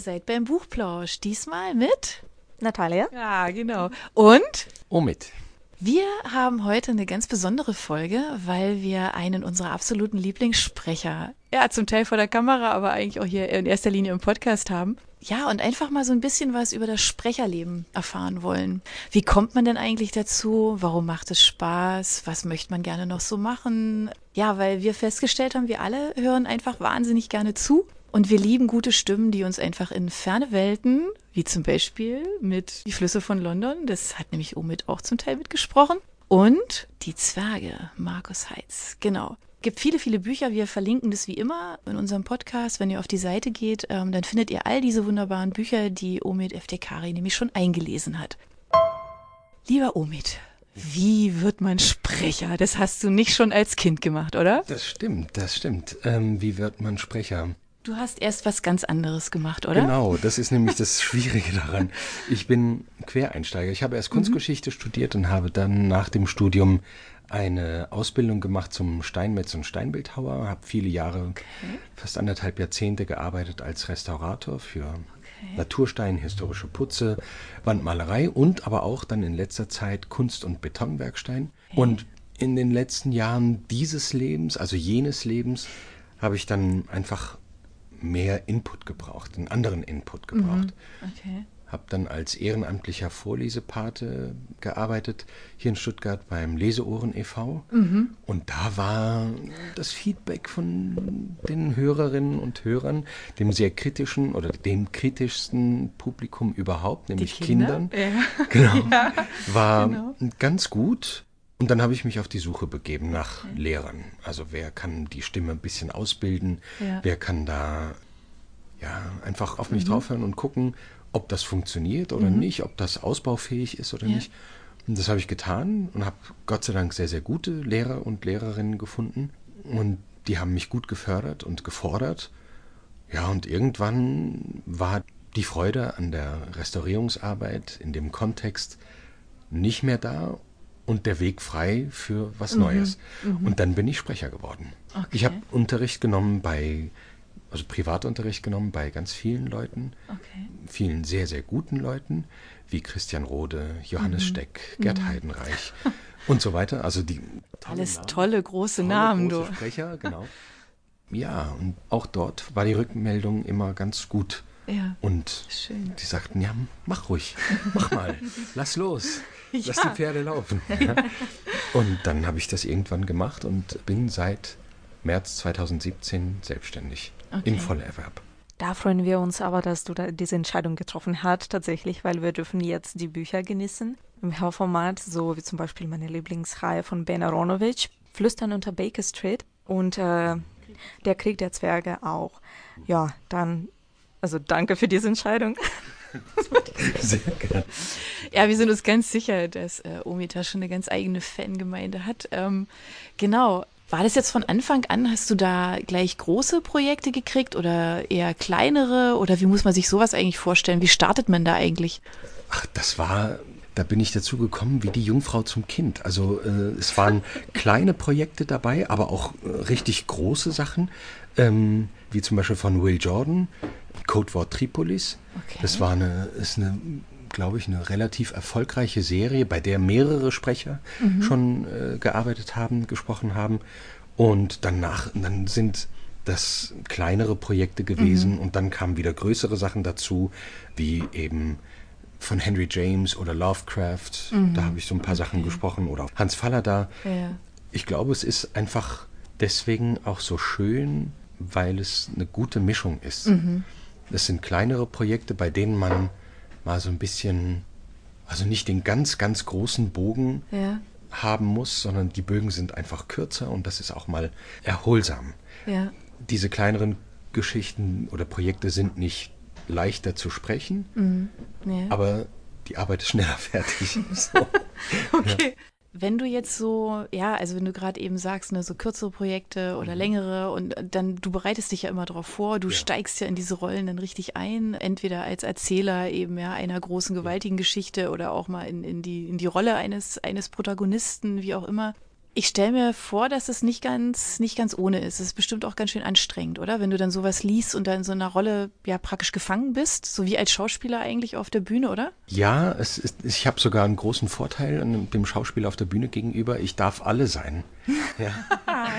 seid beim Buchplausch. Diesmal mit Natalia. Ja, genau. Und Omid. Wir haben heute eine ganz besondere Folge, weil wir einen unserer absoluten Lieblingssprecher, ja, zum Teil vor der Kamera, aber eigentlich auch hier in erster Linie im Podcast haben. Ja, und einfach mal so ein bisschen was über das Sprecherleben erfahren wollen. Wie kommt man denn eigentlich dazu? Warum macht es Spaß? Was möchte man gerne noch so machen? Ja, weil wir festgestellt haben, wir alle hören einfach wahnsinnig gerne zu. Und wir lieben gute Stimmen, die uns einfach in ferne Welten, wie zum Beispiel mit Die Flüsse von London, das hat nämlich Omid auch zum Teil mitgesprochen, und Die Zwerge, Markus Heitz, genau. Gibt viele, viele Bücher. Wir verlinken das wie immer in unserem Podcast. Wenn ihr auf die Seite geht, ähm, dann findet ihr all diese wunderbaren Bücher, die Omid Eftekari nämlich schon eingelesen hat. Lieber Omid, wie wird man Sprecher? Das hast du nicht schon als Kind gemacht, oder? Das stimmt, das stimmt. Ähm, wie wird man Sprecher? Du hast erst was ganz anderes gemacht, oder? Genau, das ist nämlich das Schwierige daran. Ich bin Quereinsteiger. Ich habe erst Kunstgeschichte mhm. studiert und habe dann nach dem Studium eine Ausbildung gemacht zum Steinmetz und Steinbildhauer, habe viele Jahre, okay. fast anderthalb Jahrzehnte gearbeitet als Restaurator für okay. Naturstein, historische Putze, Wandmalerei und aber auch dann in letzter Zeit Kunst- und Betonwerkstein. Okay. Und in den letzten Jahren dieses Lebens, also jenes Lebens, habe ich dann einfach mehr Input gebraucht, einen anderen Input gebraucht. Mhm. Okay habe dann als ehrenamtlicher Vorlesepate gearbeitet, hier in Stuttgart beim Leseohren e.V. Mhm. Und da war das Feedback von den Hörerinnen und Hörern, dem sehr kritischen oder dem kritischsten Publikum überhaupt, nämlich Kinder? Kindern, ja. Genau, ja, war genau. ganz gut. Und dann habe ich mich auf die Suche begeben nach okay. Lehrern. Also wer kann die Stimme ein bisschen ausbilden? Ja. Wer kann da ja einfach auf mich mhm. draufhören und gucken, ob das funktioniert oder mhm. nicht, ob das ausbaufähig ist oder ja. nicht. Und das habe ich getan und habe Gott sei Dank sehr, sehr gute Lehrer und Lehrerinnen gefunden. Und die haben mich gut gefördert und gefordert. Ja, und irgendwann war die Freude an der Restaurierungsarbeit in dem Kontext nicht mehr da und der Weg frei für was mhm. Neues. Mhm. Und dann bin ich Sprecher geworden. Okay. Ich habe Unterricht genommen bei also Privatunterricht genommen bei ganz vielen Leuten, okay. vielen sehr, sehr guten Leuten, wie Christian Rode, Johannes mhm. Steck, Gerd mhm. Heidenreich und so weiter. Also die tolle alles Namen, tolle große tolle, Namen, große du. Sprecher, genau. Ja, und auch dort war die Rückmeldung immer ganz gut. Ja, und schön. die sagten, ja, mach ruhig, mach mal, lass los, ja. lass die Pferde laufen. Und dann habe ich das irgendwann gemacht und bin seit März 2017 selbstständig okay. im Vollerwerb. Da freuen wir uns aber, dass du da diese Entscheidung getroffen hast, tatsächlich, weil wir dürfen jetzt die Bücher genießen im Hörformat, so wie zum Beispiel meine Lieblingsreihe von Ben Aronovich, Flüstern unter Baker Street und äh, Der Krieg der Zwerge auch. Ja, dann, also danke für diese Entscheidung. Sehr gerne. Ja, wir sind uns ganz sicher, dass äh, Omita schon eine ganz eigene Fangemeinde hat. Ähm, genau, war das jetzt von Anfang an, hast du da gleich große Projekte gekriegt oder eher kleinere? Oder wie muss man sich sowas eigentlich vorstellen? Wie startet man da eigentlich? Ach, das war, da bin ich dazu gekommen wie die Jungfrau zum Kind. Also äh, es waren kleine Projekte dabei, aber auch äh, richtig große Sachen, ähm, wie zum Beispiel von Will Jordan, Codewort Tripolis. Okay. Das war eine, ist eine glaube ich, eine relativ erfolgreiche Serie, bei der mehrere Sprecher mhm. schon äh, gearbeitet haben, gesprochen haben. Und danach, dann sind das kleinere Projekte gewesen mhm. und dann kamen wieder größere Sachen dazu, wie eben von Henry James oder Lovecraft. Mhm. Da habe ich so ein paar okay. Sachen gesprochen oder Hans Fallada. Ja. Ich glaube, es ist einfach deswegen auch so schön, weil es eine gute Mischung ist. Mhm. Das sind kleinere Projekte, bei denen man mal so ein bisschen, also nicht den ganz, ganz großen Bogen ja. haben muss, sondern die Bögen sind einfach kürzer und das ist auch mal erholsam. Ja. Diese kleineren Geschichten oder Projekte sind nicht leichter zu sprechen, mhm. ja. aber die Arbeit ist schneller fertig. so. okay. Wenn du jetzt so, ja, also wenn du gerade eben sagst, ne, so kürzere Projekte oder mhm. längere und dann, du bereitest dich ja immer darauf vor, du ja. steigst ja in diese Rollen dann richtig ein, entweder als Erzähler eben ja einer großen, gewaltigen Geschichte oder auch mal in, in, die, in die Rolle eines, eines Protagonisten, wie auch immer. Ich stelle mir vor, dass es nicht ganz, nicht ganz ohne ist. Es ist bestimmt auch ganz schön anstrengend, oder? Wenn du dann sowas liest und da in so einer Rolle ja praktisch gefangen bist, so wie als Schauspieler eigentlich auf der Bühne, oder? Ja, es ist, ich habe sogar einen großen Vorteil dem Schauspieler auf der Bühne gegenüber. Ich darf alle sein. Ja.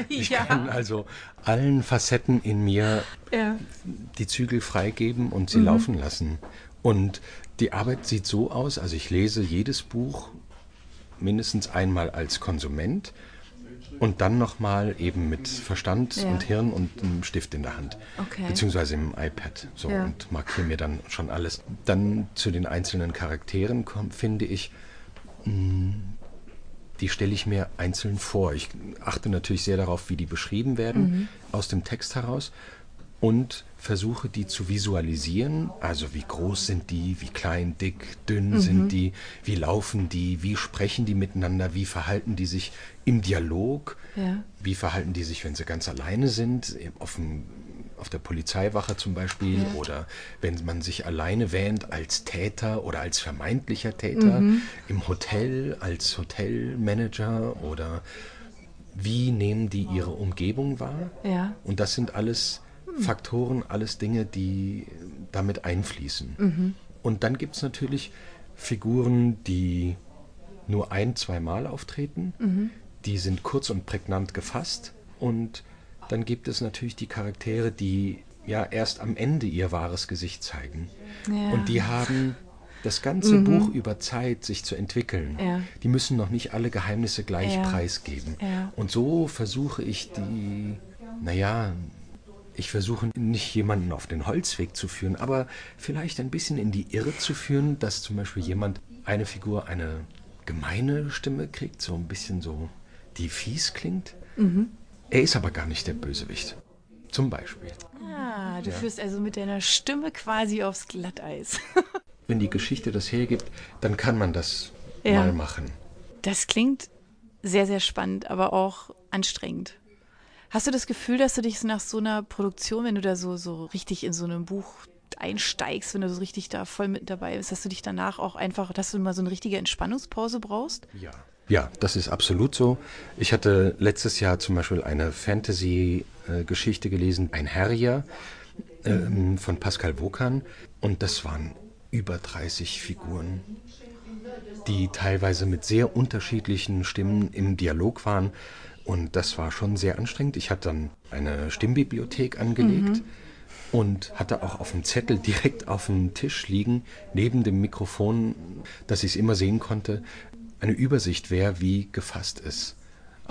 Ich ja. kann also allen Facetten in mir ja. die Zügel freigeben und sie mhm. laufen lassen. Und die Arbeit sieht so aus, also ich lese jedes Buch mindestens einmal als Konsument und dann nochmal eben mit Verstand ja. und Hirn und einem Stift in der Hand. Okay. Beziehungsweise im iPad. So ja. und markiere mir dann schon alles. Dann zu den einzelnen Charakteren kommt, finde ich, mm, die stelle ich mir einzeln vor. Ich achte natürlich sehr darauf, wie die beschrieben werden mhm. aus dem Text heraus und versuche die zu visualisieren. Also wie groß sind die, wie klein, dick, dünn mhm. sind die, wie laufen die, wie sprechen die miteinander, wie verhalten die sich im Dialog, ja. wie verhalten die sich, wenn sie ganz alleine sind, auf, dem, auf der Polizeiwache zum Beispiel ja. oder wenn man sich alleine wähnt als Täter oder als vermeintlicher Täter mhm. im Hotel, als Hotelmanager oder wie nehmen die ihre Umgebung wahr. Ja. Und das sind alles Faktoren, alles Dinge, die damit einfließen. Mhm. Und dann gibt es natürlich Figuren, die nur ein, zweimal auftreten. Mhm. Die sind kurz und prägnant gefasst. Und dann gibt es natürlich die Charaktere, die ja erst am Ende ihr wahres Gesicht zeigen. Ja. Und die haben das ganze mhm. Buch über Zeit, sich zu entwickeln. Ja. Die müssen noch nicht alle Geheimnisse gleich ja. preisgeben. Und so versuche ich die, naja, ich versuche nicht jemanden auf den Holzweg zu führen, aber vielleicht ein bisschen in die Irre zu führen, dass zum Beispiel jemand, eine Figur, eine gemeine Stimme kriegt, so ein bisschen so, die fies klingt. Mhm. Er ist aber gar nicht der Bösewicht. Zum Beispiel. Ah, du ja. führst also mit deiner Stimme quasi aufs Glatteis. Wenn die Geschichte das hergibt, dann kann man das ja. mal machen. Das klingt sehr, sehr spannend, aber auch anstrengend. Hast du das Gefühl, dass du dich nach so einer Produktion, wenn du da so, so richtig in so einem Buch einsteigst, wenn du so richtig da voll mit dabei bist, dass du dich danach auch einfach, dass du mal so eine richtige Entspannungspause brauchst? Ja. Ja, das ist absolut so. Ich hatte letztes Jahr zum Beispiel eine Fantasy-Geschichte gelesen, ein Herrier ähm, von Pascal Wokan. Und das waren über 30 Figuren, die teilweise mit sehr unterschiedlichen Stimmen im Dialog waren. Und das war schon sehr anstrengend. Ich hatte dann eine Stimmbibliothek angelegt mhm. und hatte auch auf dem Zettel direkt auf dem Tisch liegen, neben dem Mikrofon, dass ich es immer sehen konnte, eine Übersicht, wer wie gefasst ist.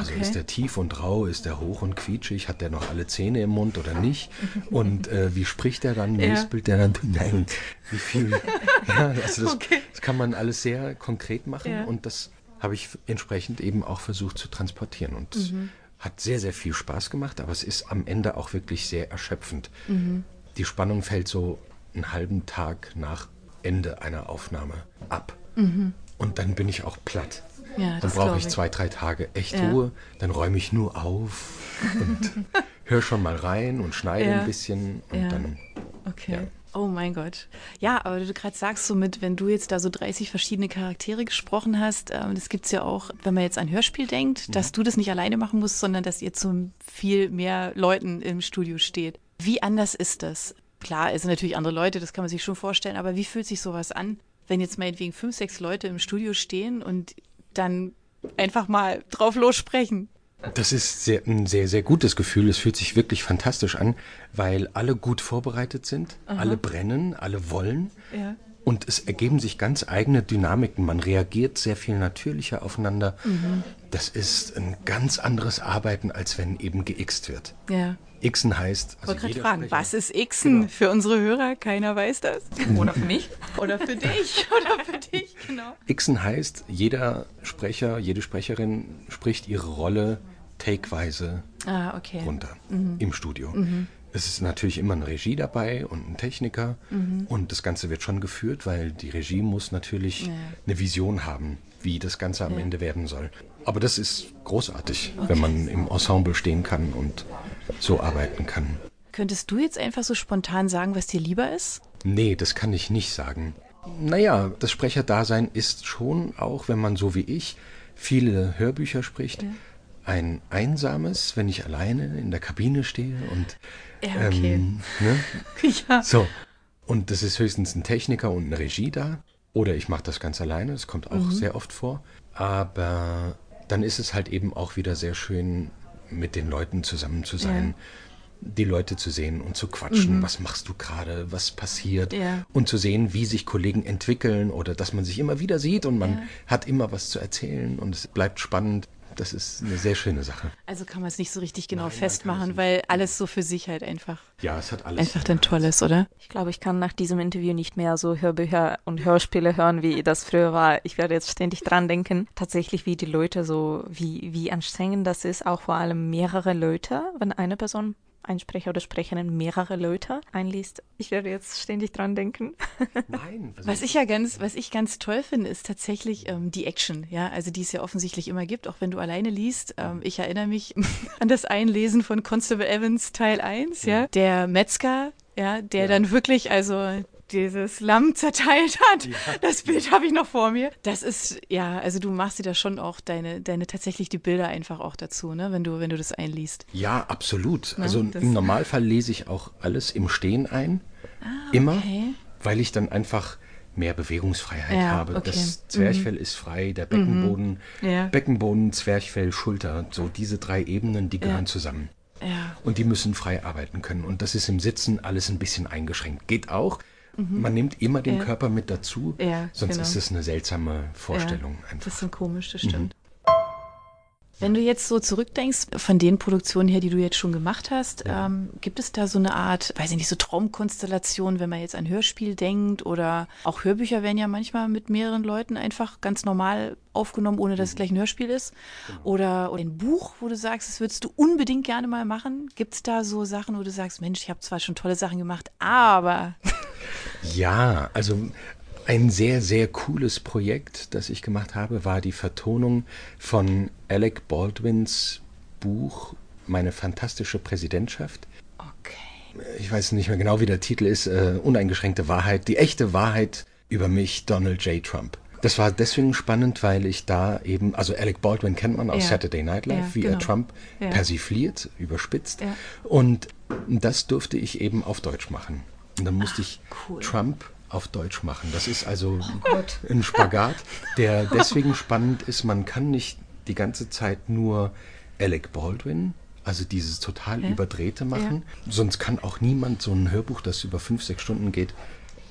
Also okay. ist der tief und rau, ist der hoch und quietschig, hat der noch alle Zähne im Mund oder nicht? Und äh, wie spricht er dann, ja. lispelt der dann, nein, wie viel? ja, also das, okay. das, kann man alles sehr konkret machen ja. und das habe ich entsprechend eben auch versucht zu transportieren. Und mhm. hat sehr, sehr viel Spaß gemacht, aber es ist am Ende auch wirklich sehr erschöpfend. Mhm. Die Spannung fällt so einen halben Tag nach Ende einer Aufnahme ab. Mhm. Und dann bin ich auch platt. Ja, dann brauche ich zwei, drei Tage echt ja. Ruhe. Dann räume ich nur auf und höre schon mal rein und schneide ja. ein bisschen und dann. Okay. Oh mein Gott. Ja, aber du gerade sagst so mit, wenn du jetzt da so 30 verschiedene Charaktere gesprochen hast, ähm, das gibt es ja auch, wenn man jetzt an Hörspiel denkt, mhm. dass du das nicht alleine machen musst, sondern dass ihr zu viel mehr Leuten im Studio steht. Wie anders ist das? Klar, es sind natürlich andere Leute, das kann man sich schon vorstellen, aber wie fühlt sich sowas an, wenn jetzt meinetwegen fünf, sechs Leute im Studio stehen und dann einfach mal drauf lossprechen? Das ist sehr, ein sehr, sehr gutes Gefühl. Es fühlt sich wirklich fantastisch an, weil alle gut vorbereitet sind, Aha. alle brennen, alle wollen. Ja. Und es ergeben sich ganz eigene Dynamiken. Man reagiert sehr viel natürlicher aufeinander. Mhm. Das ist ein ganz anderes Arbeiten, als wenn eben geixt wird. Ja. Xen heißt. Also ich wollte gerade fragen, was ist Xen genau. für unsere Hörer? Keiner weiß das. Oder für mich. Oder für dich. Oder für dich, genau. Xen heißt, jeder Sprecher, jede Sprecherin spricht ihre Rolle takeweise ah, okay. runter mhm. im Studio. Mhm. Es ist natürlich immer eine Regie dabei und ein Techniker mhm. und das Ganze wird schon geführt, weil die Regie muss natürlich ja. eine Vision haben, wie das Ganze am ja. Ende werden soll. Aber das ist großartig, okay. wenn man im Ensemble stehen kann und so arbeiten kann. Könntest du jetzt einfach so spontan sagen, was dir lieber ist? Nee, das kann ich nicht sagen. Naja, das Sprecherdasein ist schon auch, wenn man so wie ich viele Hörbücher spricht, ja ein einsames, wenn ich alleine in der Kabine stehe und Ja, okay. ähm, ne? Ja. so und das ist höchstens ein Techniker und eine Regie da oder ich mache das ganz alleine, das kommt auch sehr oft vor, aber dann ist es halt eben auch wieder sehr schön mit den Leuten zusammen zu sein. Die Leute zu sehen und zu quatschen, was machst du gerade, was passiert Ja. und zu sehen, wie sich Kollegen entwickeln oder dass man sich immer wieder sieht und man hat immer was zu erzählen und es bleibt spannend. Das ist eine sehr schöne Sache. Also kann man es nicht so richtig genau Nein, festmachen, weil alles so für sich halt einfach, Ja, es hat alles. einfach dann toll ist, oder? Ich glaube, ich kann nach diesem Interview nicht mehr so Hörbücher und Hörspiele hören, wie das früher war. Ich werde jetzt ständig dran denken, tatsächlich wie die Leute so, wie, wie anstrengend das ist, auch vor allem mehrere Leute, wenn eine Person ein Sprecher oder Sprecherin mehrere Leute einliest. Ich werde jetzt ständig dran denken. Nein, Was ich ja ganz, was ich ganz toll finde, ist tatsächlich ähm, die Action, ja, also die es ja offensichtlich immer gibt, auch wenn du alleine liest. Ähm, ich erinnere mich an das Einlesen von Constable Evans Teil 1, ja, der Metzger, ja, der Ja. dann wirklich, also dieses Lamm zerteilt hat. Das Bild habe ich noch vor mir. Das ist, ja, also du machst dir da schon auch deine, deine tatsächlich die Bilder einfach auch dazu, ne, wenn du, wenn du das einliest. Ja, absolut. Ne, also im Normalfall lese ich auch alles im Stehen ein. Immer, Ah, okay. weil ich dann einfach mehr Bewegungsfreiheit Ja, habe. okay. Das Zwerchfell ist frei, der Beckenboden, Ja. Beckenboden, Zwerchfell, Schulter. So diese drei Ebenen, die gehören zusammen. Ja. Und die müssen frei arbeiten können. Und das ist im Sitzen alles ein bisschen eingeschränkt. Geht auch. Man nimmt immer den Mhm. Ja. Körper mit dazu, Ja, sonst genau. ist es eine seltsame Vorstellung Ja, einfach. Bisschen komisch, das stimmt. Wenn du jetzt so zurückdenkst, von den Produktionen her, die du jetzt schon gemacht hast, ähm, gibt es da so eine Art, weiß ich nicht, so Traumkonstellation, wenn man jetzt an Hörspiel denkt oder auch Hörbücher werden ja manchmal mit mehreren Leuten einfach ganz normal aufgenommen, ohne dass es gleich ein Hörspiel ist. Oder, oder ein Buch, wo du sagst, das würdest du unbedingt gerne mal machen. Gibt es da so Sachen, wo du sagst, Mensch, ich habe zwar schon tolle Sachen gemacht, aber Ja, also ein sehr, sehr cooles Projekt, das ich gemacht habe, war die Vertonung von Alec Baldwins Buch Meine fantastische Präsidentschaft. okay. Ich weiß nicht mehr genau, wie der Titel ist. Äh, uneingeschränkte Wahrheit, die echte Wahrheit über mich, Donald J. Trump. Das war deswegen spannend, weil ich da eben, also Alec Baldwin kennt man aus Ja. Saturday Night Live, Ja, wie er genau. Trump Ja. persifliert, überspitzt. Und das durfte ich eben auf Deutsch machen. Und dann musste ich cool. Trump auf Deutsch machen. Das ist also ein Spagat, der deswegen spannend ist. Man kann nicht die ganze Zeit nur Alec Baldwin, also dieses total überdrehte machen. Sonst kann auch niemand so ein Hörbuch, das über fünf, sechs Stunden geht,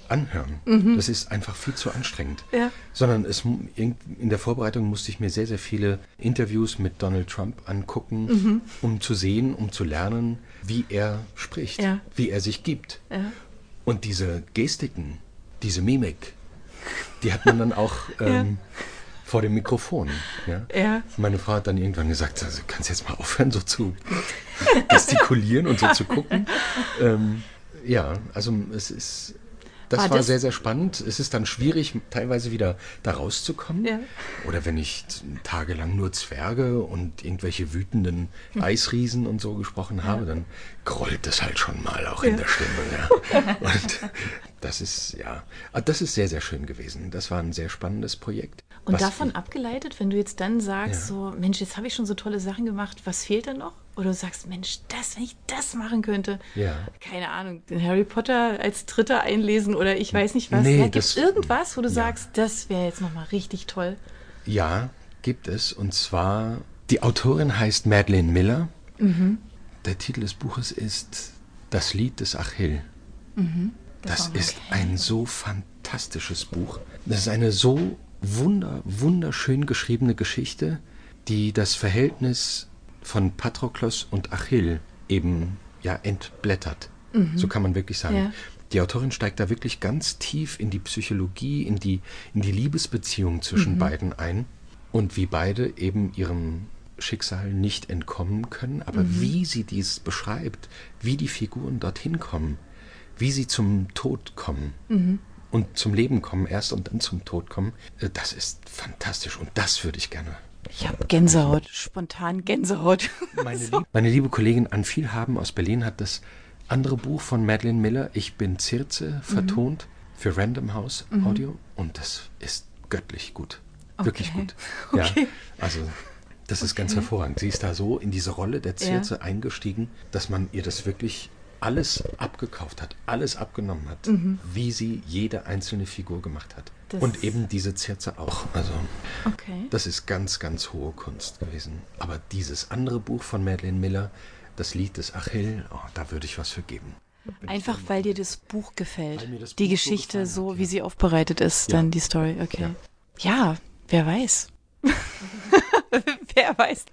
anhören. Das ist einfach viel zu anstrengend. Ja. Sondern es, in der Vorbereitung musste ich mir sehr, sehr viele Interviews mit Donald Trump angucken, Mhm. um zu sehen, um zu lernen, wie er spricht, Ja. wie er sich gibt. Ja. Und diese Gestiken, diese Mimik, die hat man dann auch ähm, vor dem Mikrofon. Ja? Ja. Meine Frau hat dann irgendwann gesagt, also, kannst jetzt mal aufhören, so zu gestikulieren und so zu gucken. Ähm, ja, also es ist, das War war, das- sehr, sehr spannend. Es ist dann schwierig, teilweise wieder da rauszukommen. Ja. Oder wenn ich tagelang nur Zwerge und irgendwelche wütenden Eisriesen und so gesprochen habe, dann grollt es halt schon mal auch in der Stimme. Ja. Und das ist, ja, ah, das ist sehr, sehr schön gewesen. Das war ein sehr spannendes Projekt. Und Was davon abgeleitet, wenn du jetzt dann sagst, Ja. so, Mensch, jetzt habe ich schon so tolle Sachen gemacht, was fehlt denn noch? Oder du sagst, Mensch, das, wenn ich das machen könnte. Ja. Keine Ahnung, den Harry Potter als Dritter einlesen oder ich weiß nicht was. Nee, ja, Gibt es das- irgendwas, wo du ja. sagst, das wäre jetzt nochmal richtig toll? Ja, gibt es. Und zwar, die Autorin heißt Madeleine Miller. Der Titel des Buches ist Das Lied des Achill. Das ist ein so fantastisches Buch. Das ist eine so wunder, wunderschön geschriebene Geschichte, die das Verhältnis von Patroklos und Achill eben ja entblättert. So kann man wirklich sagen. Ja. Die Autorin steigt da wirklich ganz tief in die Psychologie, in die, in die Liebesbeziehung zwischen beiden ein. Und wie beide eben ihrem Schicksal nicht entkommen können, aber wie sie dies beschreibt, wie die Figuren dorthin kommen, wie sie zum Tod kommen und zum Leben kommen erst und dann zum Tod kommen, äh, das ist fantastisch und das würde ich gerne. Ich habe Gänsehaut, spontan Gänsehaut. Meine, lieb meine liebe Kollegin Ann Vielhaben aus Berlin hat das andere Buch von Madeleine Miller, Ich bin Circe, vertont für Random House Audio und das ist göttlich gut. Wirklich Okay. gut. Ja, also Das ist ganz hervorragend. Sie ist da so in diese Rolle der Circe ja. eingestiegen, dass man ihr das wirklich alles abgekauft hat, alles abgenommen hat, mhm. wie sie jede einzelne Figur gemacht hat. Das und eben diese Circe auch. Also okay. das ist ganz, ganz hohe Kunst gewesen. Aber dieses andere Buch von Madeleine Miller, das Lied des Achill, oh, da würde ich was für geben. Einfach weil dir das Buch gefällt. Das die Buch Geschichte so, so wie sie aufbereitet ist, ja. dann die Story. Okay. Ja, ja wer weiß. wer weiß.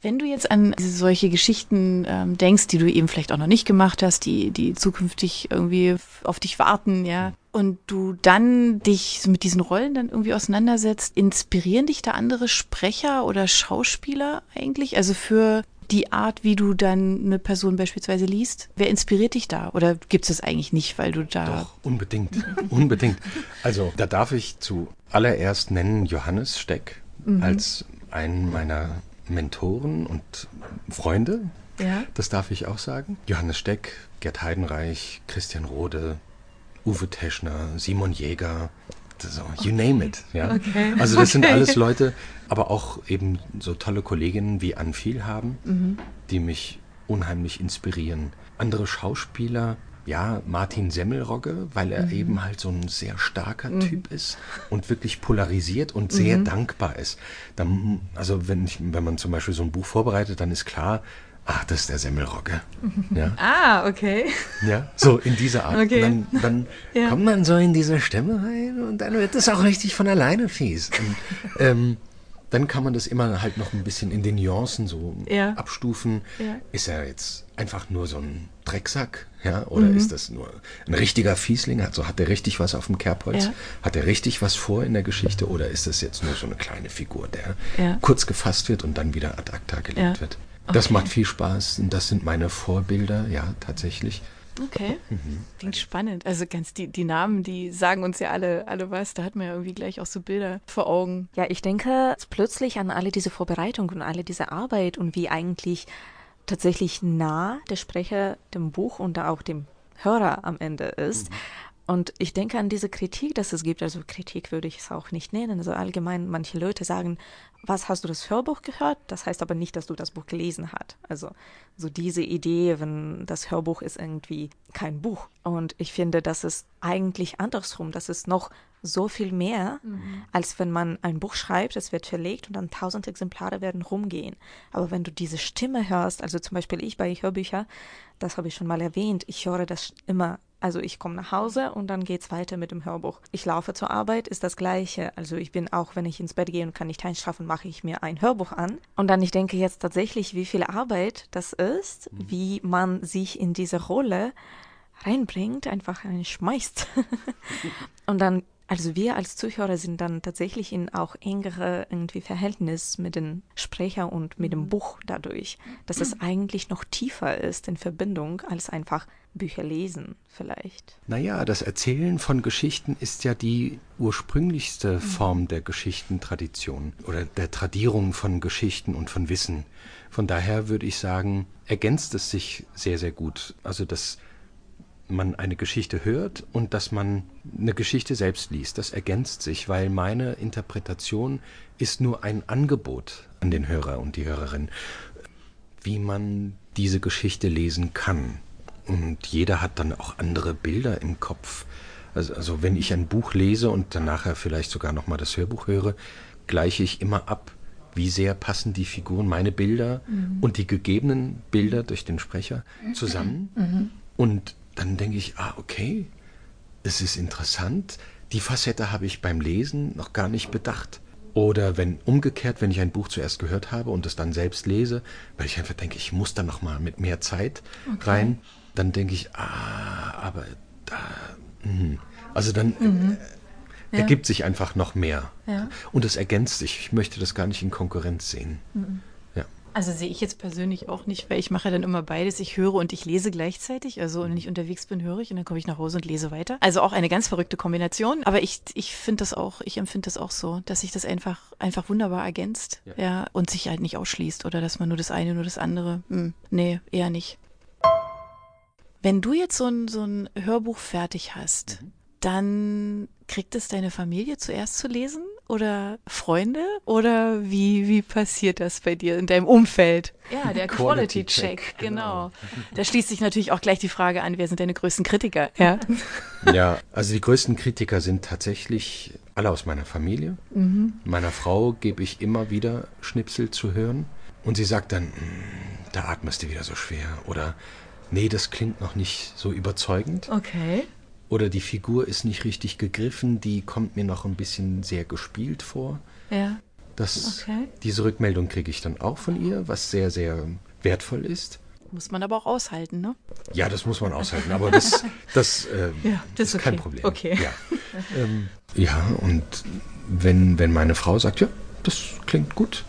Wenn du jetzt an solche Geschichten ähm, denkst, die du eben vielleicht auch noch nicht gemacht hast, die, die zukünftig irgendwie auf dich warten, ja, und du dann dich mit diesen Rollen dann irgendwie auseinandersetzt, inspirieren dich da andere Sprecher oder Schauspieler eigentlich? Also für die Art, wie du dann eine Person beispielsweise liest? Wer inspiriert dich da? Oder gibt es das eigentlich nicht, weil du da. Doch, unbedingt. unbedingt. Also, da darf ich zuallererst nennen Johannes Steck mhm. als einen meiner Mentoren und Freunde. Ja. Das darf ich auch sagen. Johannes Steck, Gerd Heidenreich, Christian Rode, Uwe Teschner, Simon Jäger, so, you name it. Ja? Okay. Also das okay. sind alles Leute, aber auch eben so tolle Kolleginnen wie Ann Viel haben, mhm. die mich unheimlich inspirieren. Andere Schauspieler, ja, Martin Semmelrogge, weil er mhm. eben halt so ein sehr starker mhm. Typ ist und wirklich polarisiert und sehr mhm. dankbar ist. Dann, also wenn, ich, wenn man zum Beispiel so ein Buch vorbereitet, dann ist klar, ach, das ist der Semmelrogge. Ja. Ah, okay. Ja, so in dieser Art. Okay. Dann, dann ja. kommt man so in diese Stimme rein und dann wird es auch richtig von alleine fies. Und, ähm, dann kann man das immer halt noch ein bisschen in den Nuancen so ja. abstufen. Ist er jetzt einfach nur so ein Drecksack, ja, oder mhm. ist das nur ein richtiger Fiesling? Also hat er richtig was auf dem Kerbholz? Ja. Hat er richtig was vor in der Geschichte? Oder ist das jetzt nur so eine kleine Figur, der kurz gefasst wird und dann wieder ad acta gelegt wird? Das okay. macht viel Spaß und das sind meine Vorbilder, ja, tatsächlich. Okay. Mhm. Klingt spannend. Also ganz die, die Namen, die sagen uns ja alle, alle was. Da hat man ja irgendwie gleich auch so Bilder vor Augen. Ja, ich denke plötzlich an alle diese Vorbereitung und alle diese Arbeit und wie eigentlich tatsächlich nah der Sprecher dem Buch und auch dem Hörer am Ende ist. Mhm. Und ich denke an diese Kritik, dass es gibt, also Kritik würde ich es auch nicht nennen. Also allgemein, manche Leute sagen, was hast du das Hörbuch gehört? Das heißt aber nicht, dass du das Buch gelesen hast. Also so diese Idee, wenn das Hörbuch ist irgendwie kein Buch. Und ich finde, das ist eigentlich andersrum. Das ist noch so viel mehr, mhm. als wenn man ein Buch schreibt, es wird verlegt und dann tausend Exemplare werden rumgehen. Aber wenn du diese Stimme hörst, also zum Beispiel ich bei Hörbüchern, das habe ich schon mal erwähnt, ich höre das immer also ich komme nach Hause und dann geht's weiter mit dem Hörbuch. Ich laufe zur Arbeit, ist das gleiche. Also ich bin auch, wenn ich ins Bett gehe und kann nicht einschlafen, mache ich mir ein Hörbuch an. Und dann ich denke jetzt tatsächlich, wie viel Arbeit das ist, mhm. wie man sich in diese Rolle reinbringt, einfach schmeißt. und dann also wir als Zuhörer sind dann tatsächlich in auch engere irgendwie Verhältnis mit dem Sprecher und mit dem mhm. Buch dadurch, dass es eigentlich noch tiefer ist in Verbindung als einfach Bücher lesen vielleicht. Naja, das Erzählen von Geschichten ist ja die ursprünglichste mhm. Form der Geschichtentradition oder der Tradierung von Geschichten und von Wissen. Von daher würde ich sagen, ergänzt es sich sehr, sehr gut. Also das man eine Geschichte hört und dass man eine Geschichte selbst liest. Das ergänzt sich, weil meine Interpretation ist nur ein Angebot an den Hörer und die Hörerin, wie man diese Geschichte lesen kann. Und jeder hat dann auch andere Bilder im Kopf. Also, also wenn ich ein Buch lese und dann nachher vielleicht sogar nochmal das Hörbuch höre, gleiche ich immer ab, wie sehr passen die Figuren, meine Bilder mhm. und die gegebenen Bilder durch den Sprecher zusammen. Mhm. Und dann denke ich, ah, okay, es ist interessant. Die Facette habe ich beim Lesen noch gar nicht bedacht. Oder wenn umgekehrt, wenn ich ein Buch zuerst gehört habe und es dann selbst lese, weil ich einfach denke, ich muss da noch mal mit mehr Zeit okay. rein, dann denke ich, ah, aber da, mh. also dann mhm. äh, ja. ergibt sich einfach noch mehr. Ja. Und es ergänzt sich. Ich möchte das gar nicht in Konkurrenz sehen. Mhm. Also sehe ich jetzt persönlich auch nicht, weil ich mache dann immer beides. Ich höre und ich lese gleichzeitig. Also wenn ich unterwegs bin, höre ich und dann komme ich nach Hause und lese weiter. Also auch eine ganz verrückte Kombination. Aber ich, ich finde das auch, ich empfinde das auch so, dass sich das einfach, einfach wunderbar ergänzt. Ja. ja. Und sich halt nicht ausschließt oder dass man nur das eine, nur das andere. Hm, nee, eher nicht. Wenn du jetzt so ein, so ein Hörbuch fertig hast, mhm. dann kriegt es deine Familie zuerst zu lesen oder Freunde oder wie, wie passiert das bei dir in deinem Umfeld? Ja, der Quality, Quality Check, Check, genau. genau. Da schließt sich natürlich auch gleich die Frage an, wer sind deine größten Kritiker? Ja, ja also die größten Kritiker sind tatsächlich alle aus meiner Familie. Mhm. Meiner Frau gebe ich immer wieder Schnipsel zu hören und sie sagt dann, hm, da atmest du wieder so schwer oder nee, das klingt noch nicht so überzeugend. Okay. Oder die Figur ist nicht richtig gegriffen, die kommt mir noch ein bisschen sehr gespielt vor. Ja. Das, okay. Diese Rückmeldung kriege ich dann auch von ihr, was sehr, sehr wertvoll ist. Muss man aber auch aushalten, ne? Ja, das muss man aushalten, aber das, das, äh, ja, das ist okay. kein Problem. Okay. Ja, ähm, ja und wenn, wenn meine Frau sagt, ja, das klingt gut,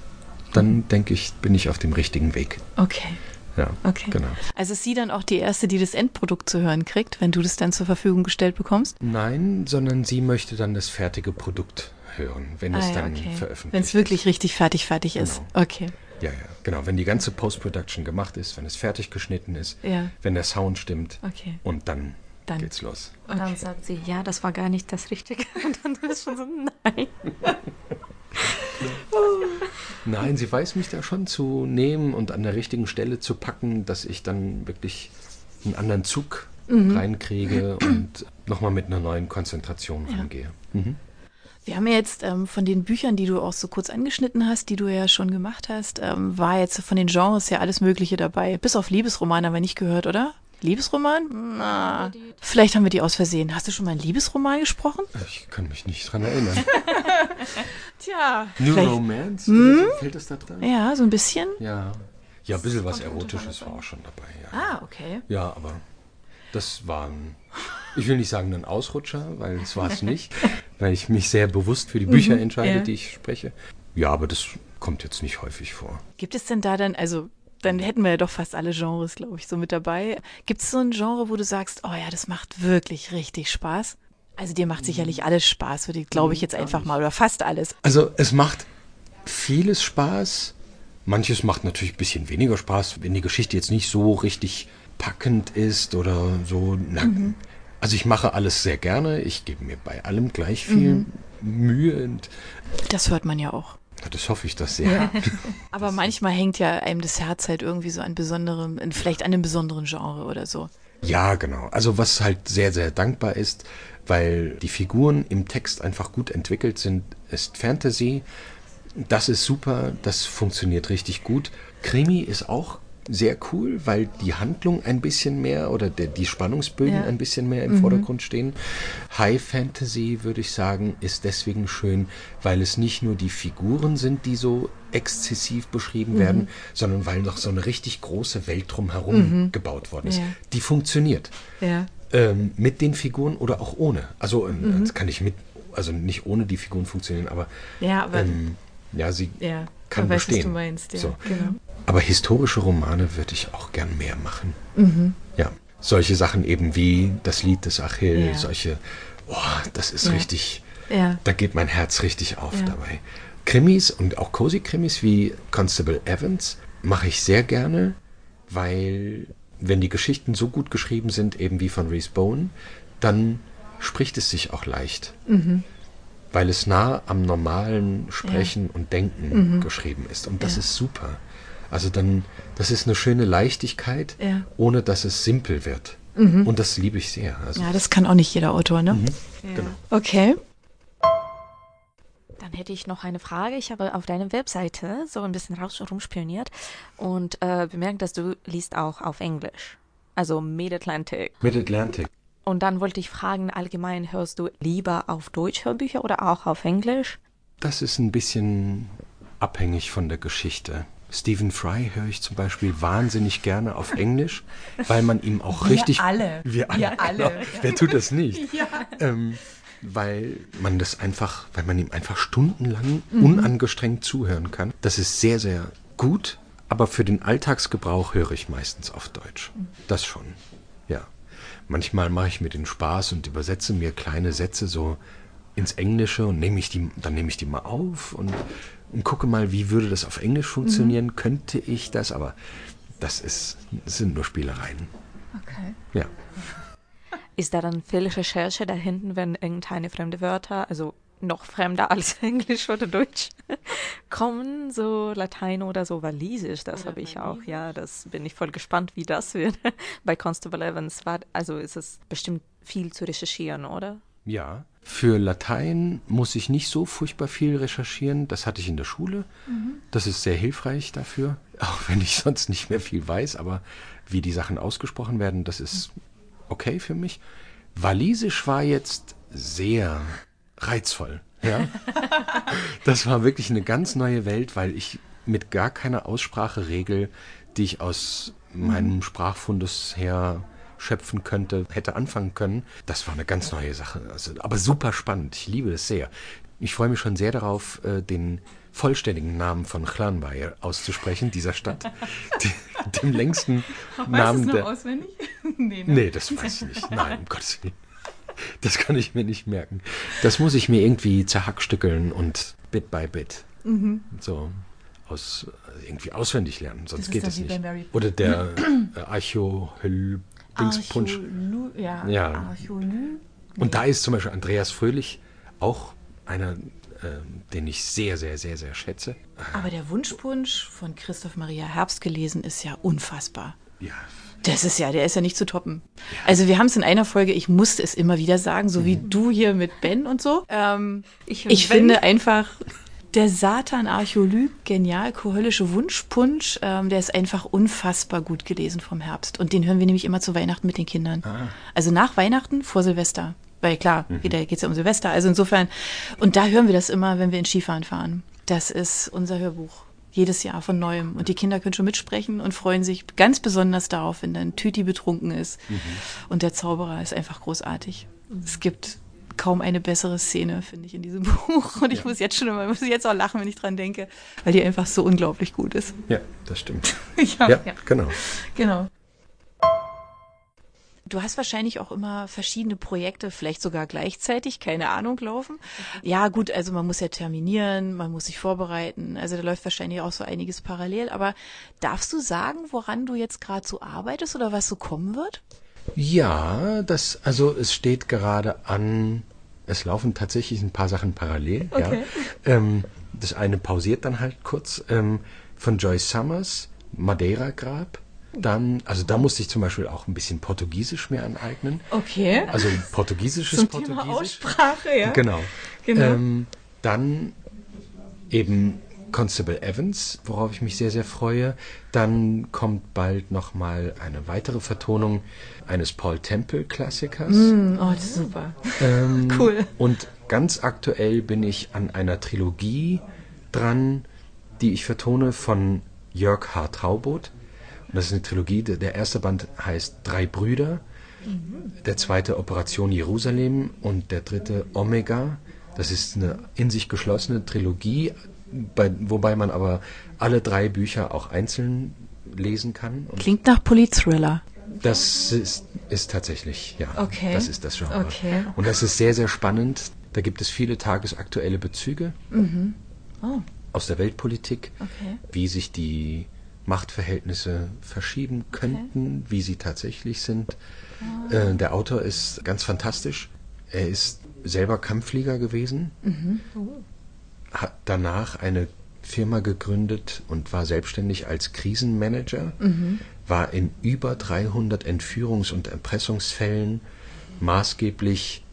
dann denke ich, bin ich auf dem richtigen Weg. Okay. Ja, okay. genau. Also ist sie dann auch die Erste, die das Endprodukt zu hören kriegt, wenn du das dann zur Verfügung gestellt bekommst? Nein, sondern sie möchte dann das fertige Produkt hören, wenn ah, es dann okay. veröffentlicht Wenn es wirklich richtig fertig fertig genau. ist. Okay. Ja, ja, genau. Wenn die ganze Post-Production gemacht ist, wenn es fertig geschnitten ist, ja. wenn der Sound stimmt okay. und dann, dann geht's los. Und okay. dann sagt sie, ja, das war gar nicht das Richtige. Und dann ist schon so, nein. Nein, sie weiß mich da schon zu nehmen und an der richtigen Stelle zu packen, dass ich dann wirklich einen anderen Zug mhm. reinkriege und nochmal mit einer neuen Konzentration ja. rangehe. Mhm. Wir haben ja jetzt ähm, von den Büchern, die du auch so kurz angeschnitten hast, die du ja schon gemacht hast, ähm, war jetzt von den Genres ja alles Mögliche dabei. Bis auf Liebesroman haben wir nicht gehört, oder? Liebesroman? Na, vielleicht haben wir die aus Versehen. Hast du schon mal einen Liebesroman gesprochen? Ich kann mich nicht dran erinnern. Tja. New Romance? Hm? Fällt das da dran? Ja, so ein bisschen. Ja. Ja, ein bisschen was Erotisches war auch schon dabei. Ja. Ah, okay. Ja, aber das war ein, ich will nicht sagen ein Ausrutscher, weil das war es nicht, weil ich mich sehr bewusst für die Bücher mhm, entscheide, ja. die ich spreche. Ja, aber das kommt jetzt nicht häufig vor. Gibt es denn da dann, also dann hätten wir ja doch fast alle Genres, glaube ich, so mit dabei. Gibt es so ein Genre, wo du sagst, oh ja, das macht wirklich richtig Spaß? Also dir macht sicherlich alles Spaß, würde ich, glaube ich jetzt einfach mal, oder fast alles. Also es macht vieles Spaß. Manches macht natürlich ein bisschen weniger Spaß, wenn die Geschichte jetzt nicht so richtig packend ist oder so. Na, mhm. Also ich mache alles sehr gerne. Ich gebe mir bei allem gleich viel mhm. Mühe. Und das hört man ja auch. Das hoffe ich doch sehr. Ja. Aber manchmal hängt ja einem das Herz halt irgendwie so an besonderem, vielleicht an einem besonderen Genre oder so. Ja, genau. Also was halt sehr, sehr dankbar ist, weil die Figuren im Text einfach gut entwickelt sind, ist Fantasy. Das ist super, das funktioniert richtig gut. Krimi ist auch sehr cool, weil die Handlung ein bisschen mehr oder der, die Spannungsbögen ja. ein bisschen mehr im mhm. Vordergrund stehen. High Fantasy, würde ich sagen, ist deswegen schön, weil es nicht nur die Figuren sind, die so exzessiv beschrieben mhm. werden, sondern weil noch so eine richtig große Welt drumherum mhm. gebaut worden ist. Ja. Die funktioniert. Ja. Ähm, mit den Figuren oder auch ohne. Also ähm, mhm. kann ich mit, also nicht ohne die Figuren funktionieren, aber, ja, aber ähm, ja, sie ja, kann weiß, bestehen. Was du meinst, ja. So. Genau. Aber historische Romane würde ich auch gern mehr machen. Mhm. Ja, solche Sachen eben wie das Lied des Achill, ja. solche, oh, das ist ja. richtig, ja. da geht mein Herz richtig auf dabei. Krimis und auch Cozy-Krimis wie Constable Evans mache ich sehr gerne, weil wenn die Geschichten so gut geschrieben sind, eben wie von Reese Bone, dann spricht es sich auch leicht. Mhm. Weil es nah am normalen Sprechen und Denken mhm. geschrieben ist. Und das ist super. Also dann, das ist eine schöne Leichtigkeit, ja. ohne dass es simpel wird. Mhm. Und das liebe ich sehr. Also ja, das kann auch nicht jeder Autor, ne? Mhm. Ja. Genau. Okay. Dann hätte ich noch eine Frage. Ich habe auf deiner Webseite so ein bisschen raus rumspioniert und äh, bemerkt, dass du liest auch auf Englisch. Also Mid-Atlantic. Mid-Atlantic. Und dann wollte ich fragen, allgemein hörst du lieber auf Deutsch Hörbücher oder auch auf Englisch? Das ist ein bisschen abhängig von der Geschichte. Stephen Fry höre ich zum Beispiel wahnsinnig gerne auf Englisch, weil man ihm auch wir richtig. Alle. Wir alle. Wir alle. Genau. Wer tut das nicht? Ja. Ähm, weil man das einfach, weil man ihm einfach stundenlang mhm. unangestrengt zuhören kann. Das ist sehr, sehr gut, aber für den Alltagsgebrauch höre ich meistens auf Deutsch. Das schon. Manchmal mache ich mir den Spaß und übersetze mir kleine Sätze so ins Englische und nehme ich die, dann nehme ich die mal auf und und gucke mal, wie würde das auf Englisch funktionieren? Mhm. Könnte ich das? Aber das ist, das sind nur Spielereien. Okay. Ja. Ist da dann viel Recherche da hinten, wenn irgendeine fremde Wörter, also noch fremder als Englisch oder Deutsch kommen, so Latein oder so Walisisch, das habe ich auch, ja, das bin ich voll gespannt, wie das wird. Bei Constable Evans war, also ist es bestimmt viel zu recherchieren, oder? Ja, für Latein muss ich nicht so furchtbar viel recherchieren. Das hatte ich in der Schule. Mhm. Das ist sehr hilfreich dafür, auch wenn ich sonst nicht mehr viel weiß. Aber wie die Sachen ausgesprochen werden, das ist okay für mich. Walisisch war jetzt sehr reizvoll. Ja? das war wirklich eine ganz neue Welt, weil ich mit gar keiner Ausspracheregel, die ich aus meinem Sprachfundus her schöpfen könnte, hätte anfangen können. Das war eine ganz neue Sache. Also, aber super spannend. Ich liebe es sehr. Ich freue mich schon sehr darauf, äh, den vollständigen Namen von Chlanbayr auszusprechen, dieser Stadt. dem längsten weißt Namen du der. auswendig? nee, ne? Nee, das weiß ich nicht. Nein, um Gottes Willen. Das kann ich mir nicht merken. Das muss ich mir irgendwie zerhackstückeln und Bit by Bit so aus, irgendwie auswendig lernen, sonst ist geht es bei nicht. Oder der äh, Archohöl Dingspunsch. Archolu, ja. Ja. Und da ist zum Beispiel Andreas Fröhlich auch einer, ähm, den ich sehr, sehr, sehr, sehr schätze. Aber der Wunschpunsch von Christoph Maria Herbst gelesen ist ja unfassbar. Ja, Das ist ja, der ist ja nicht zu toppen. Also wir haben es in einer Folge, ich musste es immer wieder sagen, so wie du hier mit Ben und so. Ähm, Ich ich finde einfach der Satan Archäolyp, genial, kohöllische Wunschpunsch, ähm, der ist einfach unfassbar gut gelesen vom Herbst. Und den hören wir nämlich immer zu Weihnachten mit den Kindern. Also nach Weihnachten, vor Silvester. Weil klar, geht es ja um Silvester. Also insofern, und da hören wir das immer, wenn wir in Skifahren fahren. Das ist unser Hörbuch. Jedes Jahr von neuem. Und die Kinder können schon mitsprechen und freuen sich ganz besonders darauf, wenn dann Tüti betrunken ist. Und der Zauberer ist einfach großartig. Es gibt kaum eine bessere Szene, finde ich, in diesem Buch. Und ich Ja. muss jetzt schon immer, muss jetzt auch lachen, wenn ich dran denke, weil die einfach so unglaublich gut ist. ja, das stimmt. ja, Ja, genau. genau. Du hast wahrscheinlich auch immer verschiedene Projekte, vielleicht sogar gleichzeitig, keine Ahnung, laufen. Ja, gut, also man muss ja terminieren, man muss sich vorbereiten. Also da läuft wahrscheinlich auch so einiges parallel. Aber darfst du sagen, woran du jetzt gerade so arbeitest oder was so kommen wird? Ja, das, also es steht gerade an, es laufen tatsächlich ein paar Sachen parallel. Okay. Ja. Ähm, das eine pausiert dann halt kurz. Ähm, von Joyce Summers, Madeira Grab. Dann, also da musste ich zum Beispiel auch ein bisschen Portugiesisch mir aneignen. Okay. Also portugiesisches Zum Thema Portugiesisch. Aussprache, ja. Genau. Genau. Ähm, dann eben Constable Evans, worauf ich mich sehr, sehr freue. Dann kommt bald nochmal eine weitere Vertonung eines Paul Temple Klassikers. Hm, oh, das ist super. Ähm, Cool. Und ganz aktuell bin ich an einer Trilogie dran, die ich vertone von Jörg H. Traubot. Das ist eine Trilogie. Der erste Band heißt Drei Brüder, der zweite Operation Jerusalem und der dritte Omega. Das ist eine in sich geschlossene Trilogie, bei, wobei man aber alle drei Bücher auch einzeln lesen kann. Klingt nach Polizthriller. das ist, ist tatsächlich, ja. Okay. Das ist das Genre. Okay. Und das ist sehr, sehr spannend. Da gibt es viele tagesaktuelle Bezüge Oh, aus der Weltpolitik, okay. wie sich die Machtverhältnisse verschieben könnten, wie sie tatsächlich sind. Ah. Äh, der Autor ist ganz fantastisch. Er ist selber Kampfflieger gewesen, Mhm. hat danach eine Firma gegründet und war selbstständig als Krisenmanager, Mhm. war in über 300 Entführungs- und Erpressungsfällen maßgeblich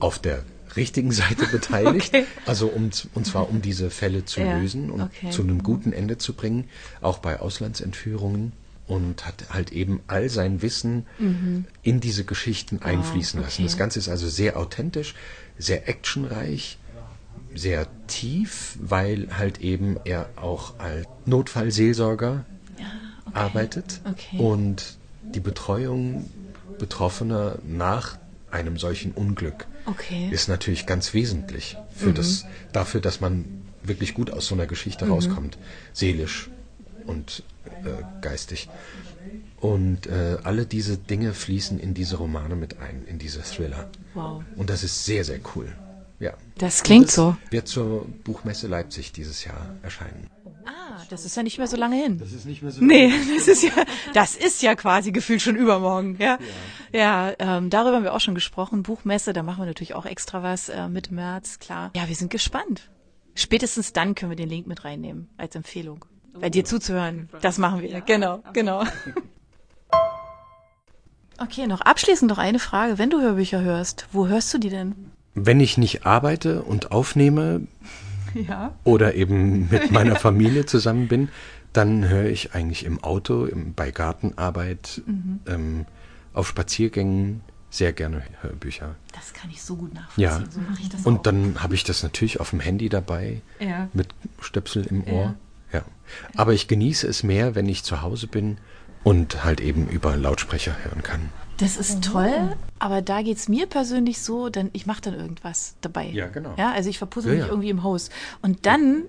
auf der richtigen Seite beteiligt, Okay. also um, und zwar um diese Fälle zu Ja, lösen und okay. zu einem guten Ende zu bringen, auch bei Auslandsentführungen und hat halt eben all sein Wissen in diese Geschichten einfließen lassen. Mhm. okay. Das Ganze ist also sehr authentisch, sehr actionreich, sehr tief, weil halt eben er auch als Notfallseelsorger arbeitet Okay. und die Betreuung Betroffener nach einem solchen Unglück Okay. ist natürlich ganz wesentlich für das, dafür, dass man wirklich gut aus so einer Geschichte rauskommt, seelisch und äh, geistig. Und äh, alle diese Dinge fließen in diese Romane mit ein, in diese Thriller. Wow. Und das ist sehr, sehr cool. Ja. Das klingt so. Wird zur Buchmesse Leipzig dieses Jahr erscheinen. Das ist ja nicht mehr so lange hin. Das ist nicht mehr so. Nee, das ist ja, das ist ja quasi gefühlt schon übermorgen, ja. Ja, ähm, darüber haben wir auch schon gesprochen. Buchmesse, da machen wir natürlich auch extra was äh, mit März, klar. Ja, wir sind gespannt. Spätestens dann können wir den Link mit reinnehmen als Empfehlung. Bei dir zuzuhören, das machen wir. Genau, genau. Okay, noch abschließend noch eine Frage. Wenn du Hörbücher hörst, wo hörst du die denn? Wenn ich nicht arbeite und aufnehme Ja. oder eben mit meiner Familie zusammen bin, dann höre ich eigentlich im Auto, im, bei Gartenarbeit, ähm, auf Spaziergängen sehr gerne Hörbücher. Das kann ich so gut nachvollziehen. Ja. So mache ich das auch. Und dann habe ich das natürlich auf dem Handy dabei, Ja. mit Stöpsel im Ohr. Ja. Aber ich genieße es mehr, wenn ich zu Hause bin und halt eben über Lautsprecher hören kann. Das ist toll, aber da geht's mir persönlich so, denn ich mache dann irgendwas dabei. Ja, genau. Ja, also ich verpuzzle Ja, mich ja. irgendwie im Haus. Und dann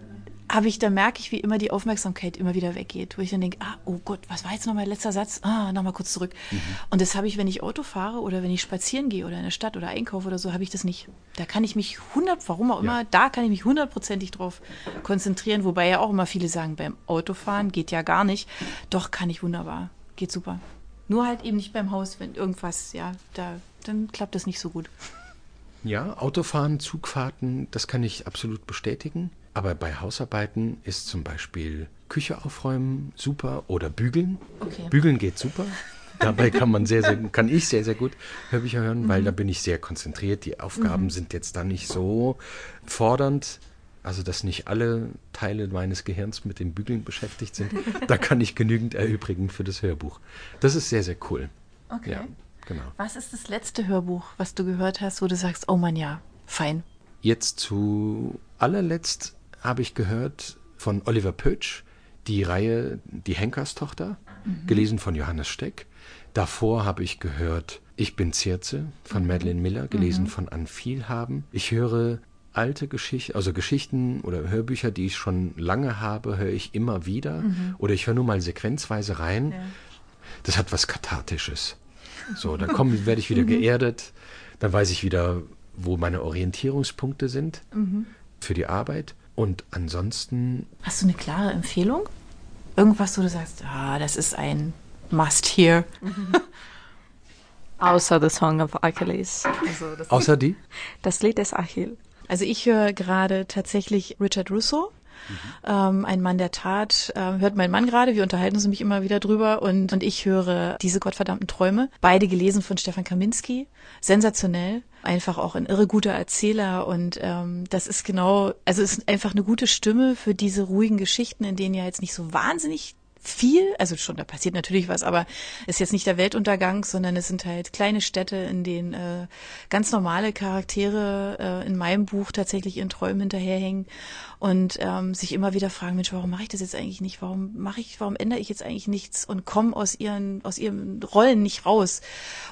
habe ich, da merke ich, wie immer die Aufmerksamkeit immer wieder weggeht, wo ich dann denke, ah, oh Gott, was war jetzt nochmal letzter Satz? Ah, nochmal kurz zurück. Mhm. Und das habe ich, wenn ich Auto fahre oder wenn ich spazieren gehe oder in der Stadt oder einkaufe oder so, habe ich das nicht. Da kann ich mich 100, warum auch immer, Ja. da kann ich mich hundertprozentig drauf konzentrieren, wobei ja auch immer viele sagen, beim Autofahren geht ja gar nicht. Doch, kann ich wunderbar. Geht super. Nur halt eben nicht beim Haus, wenn irgendwas, ja, da, dann klappt das nicht so gut. Ja, Autofahren, Zugfahrten, das kann ich absolut bestätigen. Aber bei Hausarbeiten ist zum Beispiel Küche aufräumen super oder bügeln. Okay. Bügeln geht super. Dabei kann man sehr, sehr, kann ich sehr, sehr gut Hörbücher hören, weil da bin ich sehr konzentriert. Die Aufgaben sind jetzt dann nicht so fordernd. Also, dass nicht alle Teile meines Gehirns mit dem Bügeln beschäftigt sind. Da kann ich genügend erübrigen für das Hörbuch. Das ist sehr, sehr cool. Okay. Ja, genau. Was ist das letzte Hörbuch, was du gehört hast, wo du sagst, oh Mann, ja, fein. Jetzt zu allerletzt habe ich gehört von Oliver Pötsch die Reihe Die Henkerstochter, gelesen von Johannes Steck. Davor habe ich gehört Ich bin Circe von Madeleine Miller, gelesen von Ann Vielhaben. Ich höre alte Geschichten, also Geschichten oder Hörbücher, die ich schon lange habe, höre ich immer wieder. Oder ich höre nur mal sequenzweise rein. Das hat was Kathartisches. So, dann komm, werde ich wieder geerdet. Dann weiß ich wieder, wo meine Orientierungspunkte sind für die Arbeit. Und ansonsten, Hast du eine klare Empfehlung? Irgendwas, wo du sagst, ah, das ist ein Must-Hear. Außer The Song of Achilles. Also das, außer die, das Lied des Achill. Also ich höre gerade tatsächlich Richard Russo, ähm, ein Mann der Tat, ähm, hört mein Mann gerade, wir unterhalten uns nämlich immer wieder drüber und, und ich höre diese gottverdammten Träume, beide gelesen von Stefan Kaminski, sensationell, einfach auch ein irre guter Erzähler und ähm, das ist genau, also ist einfach eine gute Stimme für diese ruhigen Geschichten, in denen ja jetzt nicht so wahnsinnig viel, also schon, da passiert natürlich was, aber ist jetzt nicht der Weltuntergang, sondern es sind halt kleine Städte, in denen äh, ganz normale Charaktere äh, in meinem Buch tatsächlich ihren Träumen hinterherhängen und ähm, sich immer wieder fragen, Mensch, warum mache ich das jetzt eigentlich nicht? Warum mache ich, warum ändere ich jetzt eigentlich nichts und komme aus ihren, aus ihren Rollen nicht raus?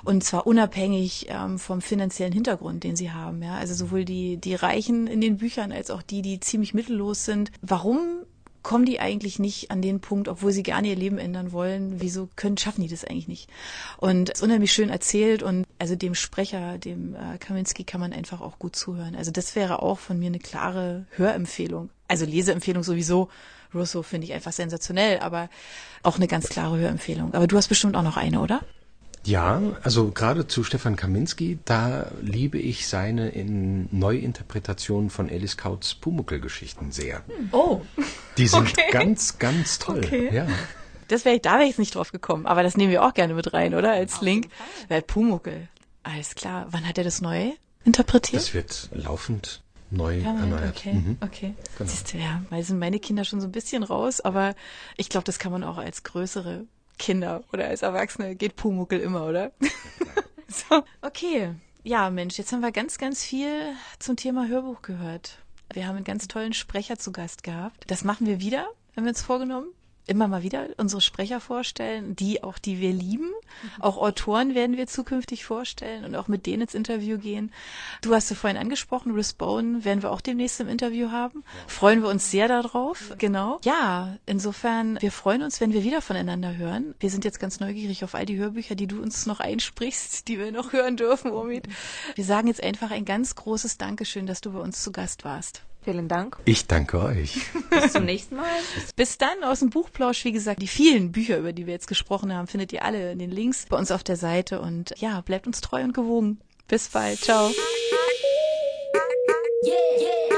Und zwar unabhängig ähm, vom finanziellen Hintergrund, den sie haben. Ja, also sowohl die die Reichen in den Büchern als auch die, die ziemlich mittellos sind. Warum kommen die eigentlich nicht an den Punkt, obwohl sie gerne ihr Leben ändern wollen, wieso können, schaffen die das eigentlich nicht? Und es ist unheimlich schön erzählt und also dem Sprecher, dem äh, Kaminski, kann man einfach auch gut zuhören. Also das wäre auch von mir eine klare Hörempfehlung. Also Leseempfehlung sowieso. Russo finde ich einfach sensationell, aber auch eine ganz klare Hörempfehlung. Aber du hast bestimmt auch noch eine, oder? Ja, also gerade zu Stefan Kaminski, da liebe ich seine in Neuinterpretation von Alice Kauts Pumuckl-Geschichten sehr. Oh, Die sind Okay. ganz, ganz toll. Okay. Ja. das wäre ich, da wäre ich jetzt nicht drauf gekommen. Aber das nehmen wir auch gerne mit rein, oder? Als Link. Weil Pumuckel. Alles klar. Wann hat er das neu interpretiert? Das wird laufend neu Permanent, erneuert. okay, Mhm. okay. Genau. Siehst du, ja, weil sind meine Kinder schon so ein bisschen raus, aber ich glaube, das kann man auch als größere Kinder oder als Erwachsene geht Pumuckel immer, oder? so, okay. Ja, Mensch, jetzt haben wir ganz, ganz viel zum Thema Hörbuch gehört. Wir haben einen ganz tollen Sprecher zu Gast gehabt. Das machen wir wieder, haben wir uns vorgenommen. Immer mal wieder unsere Sprecher vorstellen, die auch, die wir lieben. Auch Autoren werden wir zukünftig vorstellen und auch mit denen ins Interview gehen. Du hast du vorhin angesprochen, Riss Bone werden wir auch demnächst im Interview haben. Freuen wir uns sehr darauf. Genau. Ja, insofern, wir freuen uns, wenn wir wieder voneinander hören. Wir sind jetzt ganz neugierig auf all die Hörbücher, die du uns noch einsprichst, die wir noch hören dürfen, Omid. Wir sagen jetzt einfach ein ganz großes Dankeschön, dass du bei uns zu Gast warst. Vielen Dank. Ich danke euch. Bis zum nächsten Mal. Bis dann aus dem Buchplausch. Wie gesagt, die vielen Bücher, über die wir jetzt gesprochen haben, findet ihr alle in den Links bei uns auf der Seite. Und ja, bleibt uns treu und gewogen. Bis bald. Ciao. Yeah, yeah.